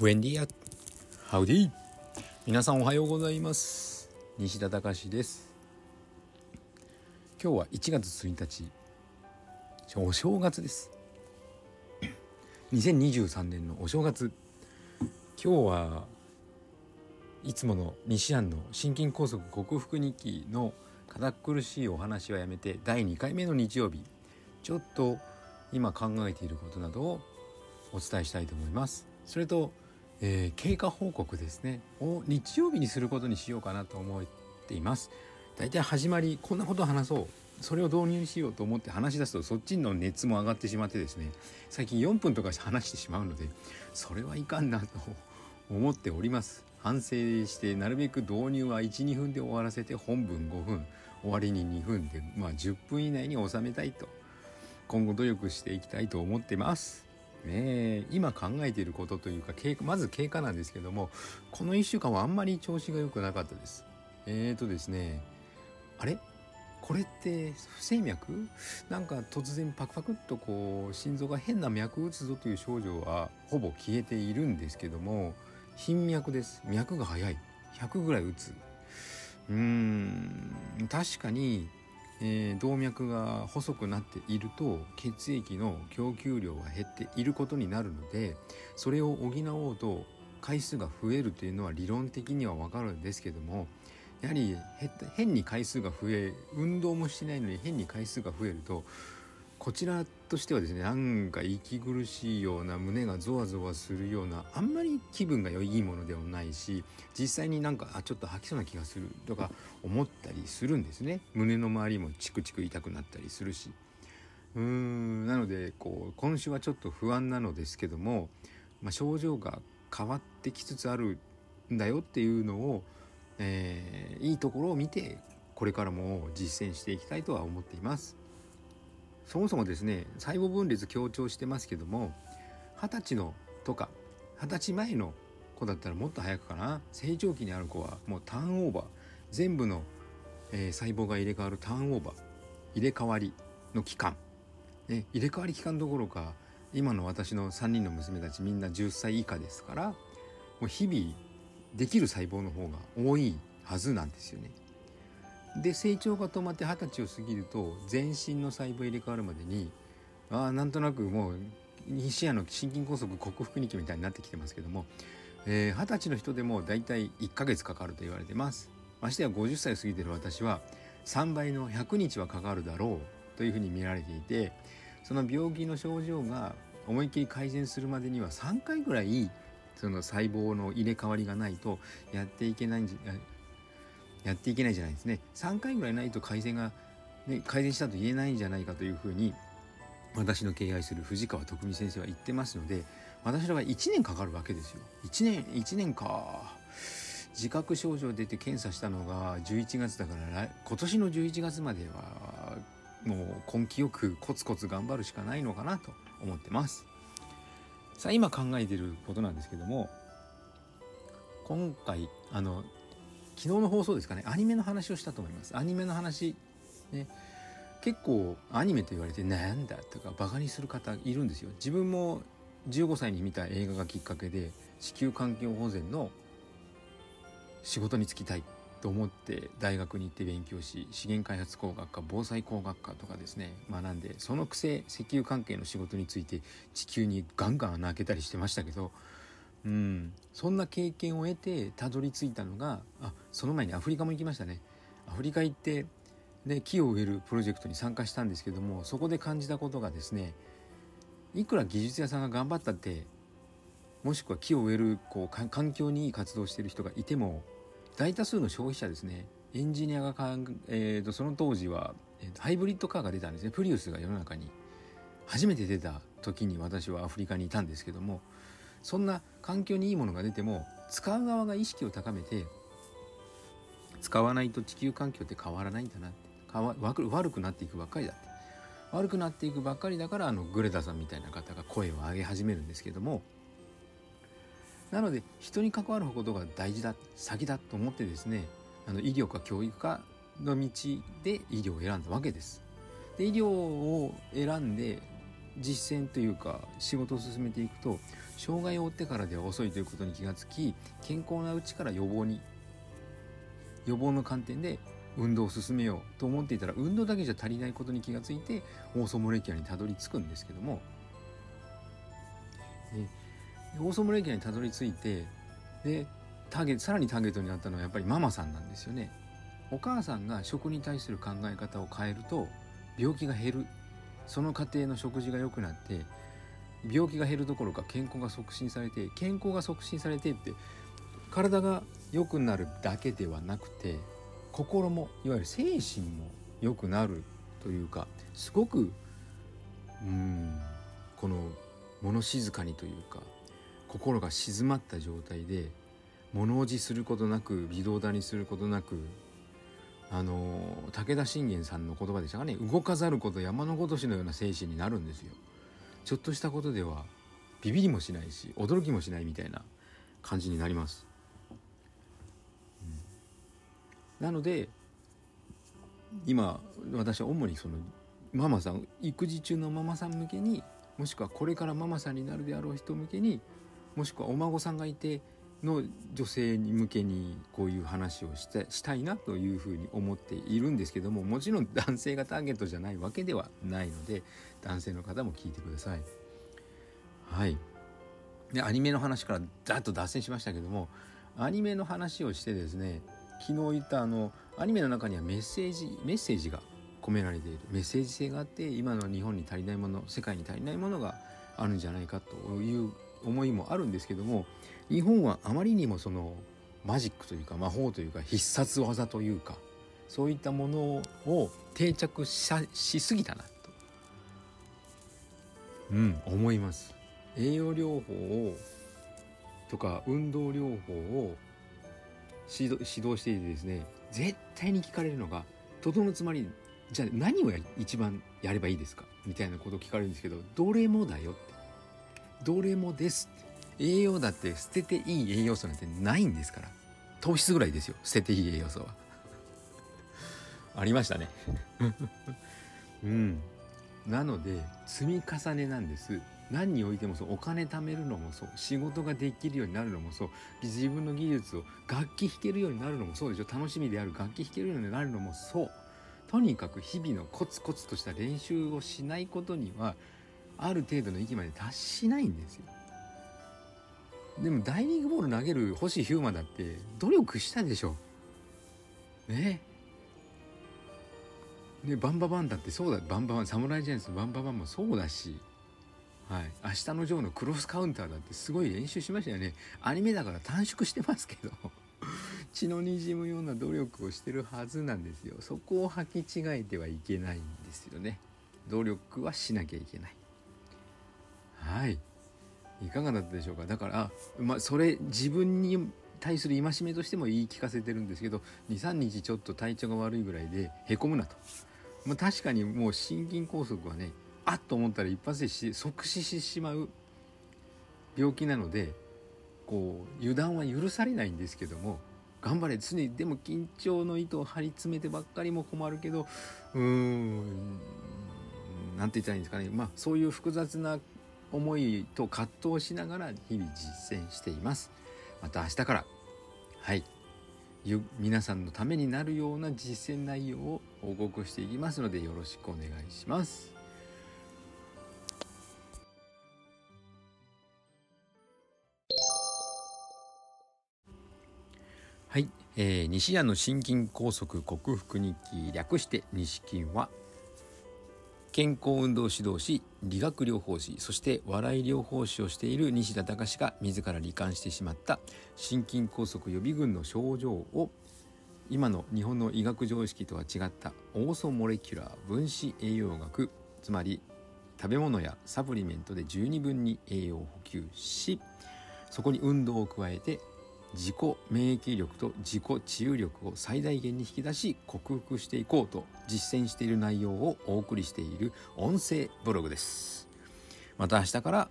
ブエンディアハウディ皆さんおはようございます。西田隆です。今日は1月1日お正月です。2023年のお正月。今日はいつもの西安の心筋梗塞克服日記の堅苦しいお話はやめて第2回目の日曜日。ちょっと今考えていることなどをお伝えしたいと思います。それと、えー、経過報告ですね。を日曜日にすることにしようかなと思っています。だいたい始まりこんなこと話そう。それを導入しようと思って話し出すとそっちの熱も上がってしまってですね。最近4分とか話してしまうのでそれはいかんなと思っております。反省してなるべく導入は12分で終わらせて本文5分。終わりに2分でまあ10分以内に収めたいと。今後努力していきたいと思ってます。ね今考えていることというかまず経過なんですけどもこの1週間はあんまり調子が良くなかったです。えーとですねあれ？これって不整脈？なんか突然パクパクっとこう心臓が変な脈打つぞという症状はほぼ消えているんですけども頻脈です。脈が速い。100ぐらい打つ。うーん確かにえー、動脈が細くなっていると血液の供給量が減っていることになるのでそれを補おうと回数が増えるというのは理論的には分かるんですけどもやはり変に回数が増え運動もしてないのに変に回数が増えるとこちらとしてはですねなんか息苦しいような胸がゾワゾワするようなあんまり気分が良いものでもないし実際になんかあちょっと吐きそうな気がするとか思ったりするんですね胸の周りもチクチク痛くなったりするしうーんなのでこう今週はちょっと不安なのですけども、まあ、症状が変わってきつつあるんだよっていうのを、えー、いいところを見てこれからも実践していきたいとは思っています。そもそもですね細胞分裂強調してますけども二十歳のとか二十歳前の子だったらもっと早くかな。成長期にある子はもうターンオーバー。全部の、えー、細胞が入れ替わるターンオーバー。入れ替わりの期間、ね、入れ替わり期間どころか今の私の3人の娘たちみんな10歳以下ですからもう日々できる細胞の方が多いはずなんですよね。で成長が止まって二十歳を過ぎると全身の細胞入れ替わるまでにああなんとなくもう西矢の心筋梗塞克服日記みたいになってきてますけども二十、えー、歳の人でもだいたい1ヶ月かかると言われてます。ましてや50歳を過ぎてる私は3倍の100日はかかるだろうというふうに見られていてその病気の症状が思いっきり改善するまでには3回ぐらいその細胞の入れ替わりがないとやっていけないんじやっていけないじゃないですね。3回ぐらいないと改善が、ね、改善したと言えないんじゃないかというふうに私の敬愛する藤川徳美先生は言ってますので私の場合1年かかるわけですよ。1年1年か。自覚症状出て検査したのが11月だから今年の11月まではもう根気よくコツコツ頑張るしかないのかなと思ってます。さあ今考えてることなんですけども今回あの昨日の放送ですかね。アニメの話をしたと思います。アニメの話ね。結構アニメと言われてなんだとかバカにする方いるんですよ。自分も15歳に見た映画がきっかけで地球環境保全の仕事に就きたいと思って大学に行って勉強し資源開発工学科防災工学科とかですね学んでそのくせ石油関係の仕事について地球にガンガン穴開けたりしてましたけどうん、そんな経験を得てたどり着いたのがあその前にアフリカも行きましたね。アフリカ行ってで木を植えるプロジェクトに参加したんですけどもそこで感じたことがですねいくら技術屋さんが頑張ったってもしくは木を植えるこう環境にいい活動してる人がいても大多数の消費者ですねエンジニアがかん、えーと、その当時は、えーとハイブリッドカーが出たんですね。プリウスが世の中に初めて出た時に私はアフリカにいたんですけどもそんな環境にいいものが出ても使う側が意識を高めて使わないと地球環境って変わらないんだなって。悪くなっていくばっかりだって。悪くなっていくばっかりだからあのグレタさんみたいな方が声を上げ始めるんですけども。なので人に関わることが大事だ先だと思ってですねあの医療か教育かの道で医療を選んだわけです。で医療を選んで実践というか仕事を進めていくと障害を負ってからでは遅いということに気がつき健康なうちから予防に予防の観点で運動を進めようと思っていたら運動だけじゃ足りないことに気がついてオーソモレキュラにたどり着くんですけどもでオーソモレキュラにたどり着いてでターゲさらにターゲットになったのはやっぱりママさんなんですよね。お母さんが食に対する考え方を変えると病気が減るその過程の食事が良くなって病気が減るどころか健康が促進されて健康が促進されてって体が良くなるだけではなくて心もいわゆる精神も良くなるというかすごくうんこの物静かにというか心が静まった状態で物おじすることなく微動だにすることなくあの武田信玄さんの言葉でしたかね動かざること山のごとしのような精神になるんですよ。ちょっとしたことではビビりもしないし驚きもしないみたいな感じになります。うん、なので今私は主にそのママさん育児中のママさん向けにもしくはこれからママさんになるであろう人向けにもしくはお孫さんがいての女性に向けにこういう話をしてしたいなというふうに思っているんですけどももちろん男性がターゲットじゃないわけではないので男性の方も聞いてください。はいでアニメの話からざっと脱線しましたけどもアニメの話をしてですね昨日言ったあのアニメの中にはメッセージメッセージが込められているメッセージ性があって今の日本に足りないもの世界に足りないものがあるんじゃないかという思いもあるんですけども日本はあまりにもそのマジックというか魔法というか必殺技というかそういったものを定着しすぎたなと、うん、思います。栄養療法をとか運動療法を指導指導していてですね絶対に聞かれるのが「とどのつまりじゃあ何を一番やればいいですか?」みたいなことを聞かれるんですけど「どれもだよ」って「どれもです」栄養だって捨てていい栄養素なんてないんですから。糖質ぐらいですよ。捨てていい栄養素は。ありましたね。うん。なので積み重ねなんです。何においてもそうお金貯めるのもそう。仕事ができるようになるのもそう。自分の技術を楽器弾けるようになるのもそうでしょ。楽しみである楽器弾けるようになるのもそう。とにかく日々のコツコツとした練習をしないことにはある程度の域まで達しないんですよ。でもダイニングボール投げる星ヒューマンだって努力したでしょ。ねねバンババンだってそうだ。バンババン侍ジャイアンツバンババンもそうだし。はい、明日のジョーのクロスカウンターだってすごい練習しましたよね。アニメだから短縮してますけど。血のにじむような努力をしてるはずなんですよ。そこを履き違えてはいけないんですよね。努力はしなきゃいけない。はい。いかがだったでしょうか？だからまあそれ自分に対する戒めとしても言い聞かせてるんですけど23日ちょっと体調が悪いぐらいでへこむなと、まあ、確かにもう心筋梗塞はねあっと思ったら一発で即死してしまう病気なのでこう油断は許されないんですけども頑張れ。常にでも緊張の糸を張り詰めてばっかりも困るけどうーん何て言ったらいいんですかね。まあそういう複雑な思いと葛藤しながら日々実践しています。また明日から。はい。皆さんのためになるような実践内容を報告していきますのでよろしくお願いします。はい、えー、西谷の心筋梗塞克服日記略して西筋は健康運動指導士理学療法士そして笑い療法士をしている西田隆が自ら罹患してしまった心筋梗塞予備軍の症状を今の日本の医学常識とは違ったオーソモレキュラー分子栄養学つまり食べ物やサプリメントで十二分に栄養を補給しそこに運動を加えて自己免疫力と自己治癒力を最大限に引き出し克服していこうと実践している内容をお送りしている音声ブログです。また明日から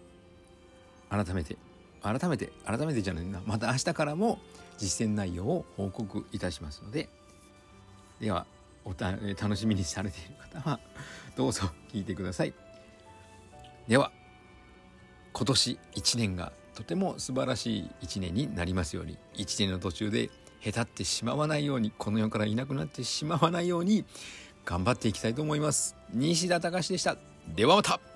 改めて改めて改めてじゃないな。また明日からも実践内容を報告いたしますので。ではおた楽しみにされている方はどうぞ聞いてください。では今年1年がとても素晴らしい1年になりますように。1年の途中でへたってしまわないようにこの世からいなくなってしまわないように頑張っていきたいと思います。西田隆でした。ではまた。